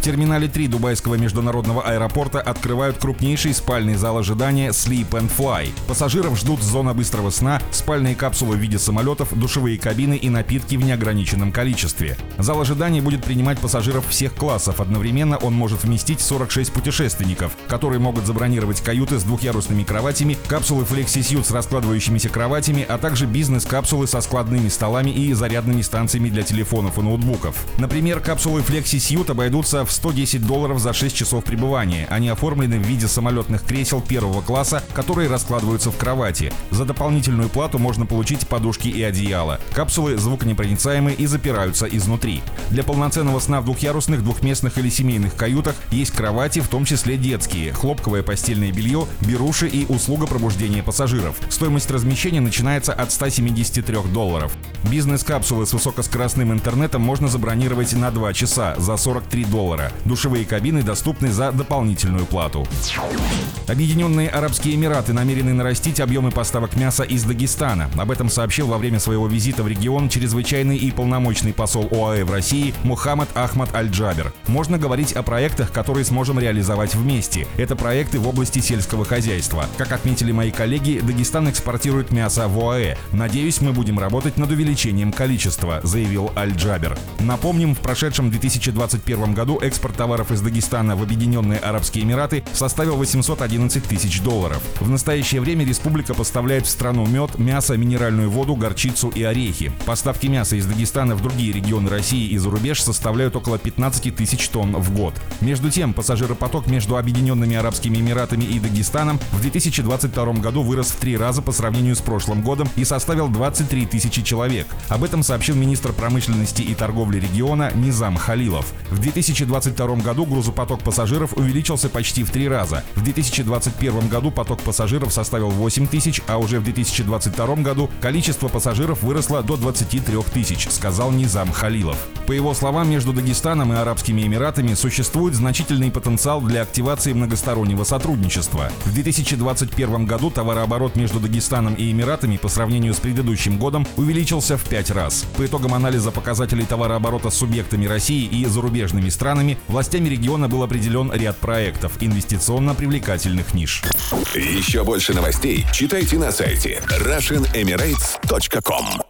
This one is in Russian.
В терминале 3 Дубайского международного аэропорта открывают крупнейший спальный зал ожидания Sleep and Fly. Пассажиров ждут зона быстрого сна, спальные капсулы в виде самолетов, душевые кабины и напитки в неограниченном количестве. Зал ожидания будет принимать пассажиров всех классов. Одновременно он может вместить 46 путешественников, которые могут забронировать каюты с двухъярусными кроватями, капсулы FlexiSuite с раскладывающимися кроватями, а также бизнес-капсулы со складными столами и зарядными станциями для телефонов и ноутбуков. Например, капсулы FlexiSuite обойдутся в 110 долларов за 6 часов пребывания. Они оформлены в виде самолетных кресел первого класса, которые раскладываются в кровати. За дополнительную плату можно получить подушки и одеяло. Капсулы звуконепроницаемые и запираются изнутри. Для полноценного сна в двухъярусных, двухместных или семейных каютах есть кровати, в том числе детские, хлопковое постельное белье, беруши и услуга пробуждения пассажиров. Стоимость размещения начинается от 173 долларов. Бизнес-капсулы с высокоскоростным интернетом можно забронировать на 2 часа за 43 доллара. Душевые кабины доступны за дополнительную плату. Объединенные Арабские Эмираты намерены нарастить объемы поставок мяса из Дагестана. Об этом сообщил во время своего визита в регион чрезвычайный и полномочный посол ОАЭ в России Мухаммад Ахмад Аль-Джабер. Можно говорить о проектах, которые сможем реализовать вместе. Это проекты в области сельского хозяйства. Как отметили мои коллеги, Дагестан экспортирует мясо в ОАЭ. Надеюсь, мы будем работать над увеличением количества, заявил Аль-Джабер. Напомним, в прошедшем 2021 году экспорт товаров из Дагестана в Объединенные Арабские Эмираты составил 811 тысяч долларов. В настоящее время республика поставляет в страну мед, мясо, минеральную воду, горчицу и орехи. Поставки мяса из Дагестана в другие регионы России и за рубеж составляют около 15 тысяч тонн в год. Между тем, пассажиропоток между Объединенными Арабскими Эмиратами и Дагестаном в 2022 году вырос в три раза по сравнению с прошлым годом и составил 23 тысячи человек. Об этом сообщил министр промышленности и торговли региона Низам Халилов. В 2022 году грузопоток пассажиров увеличился почти в три раза. В 2021 году поток пассажиров составил 8 тысяч, а уже в 2022 году количество пассажиров выросло до 23 тысяч, сказал Низам Халилов. По его словам, между Дагестаном и Арабскими Эмиратами существует значительный потенциал для активации многостороннего сотрудничества. В 2021 году товарооборот между Дагестаном и Эмиратами по сравнению с предыдущим годом увеличился в пять раз. По итогам анализа показателей товарооборота с субъектами России и зарубежными странами, властями региона был определен ряд проектов инвестиционно привлекательных ниш. Еще больше новостей читайте на сайте RussianEmirates.com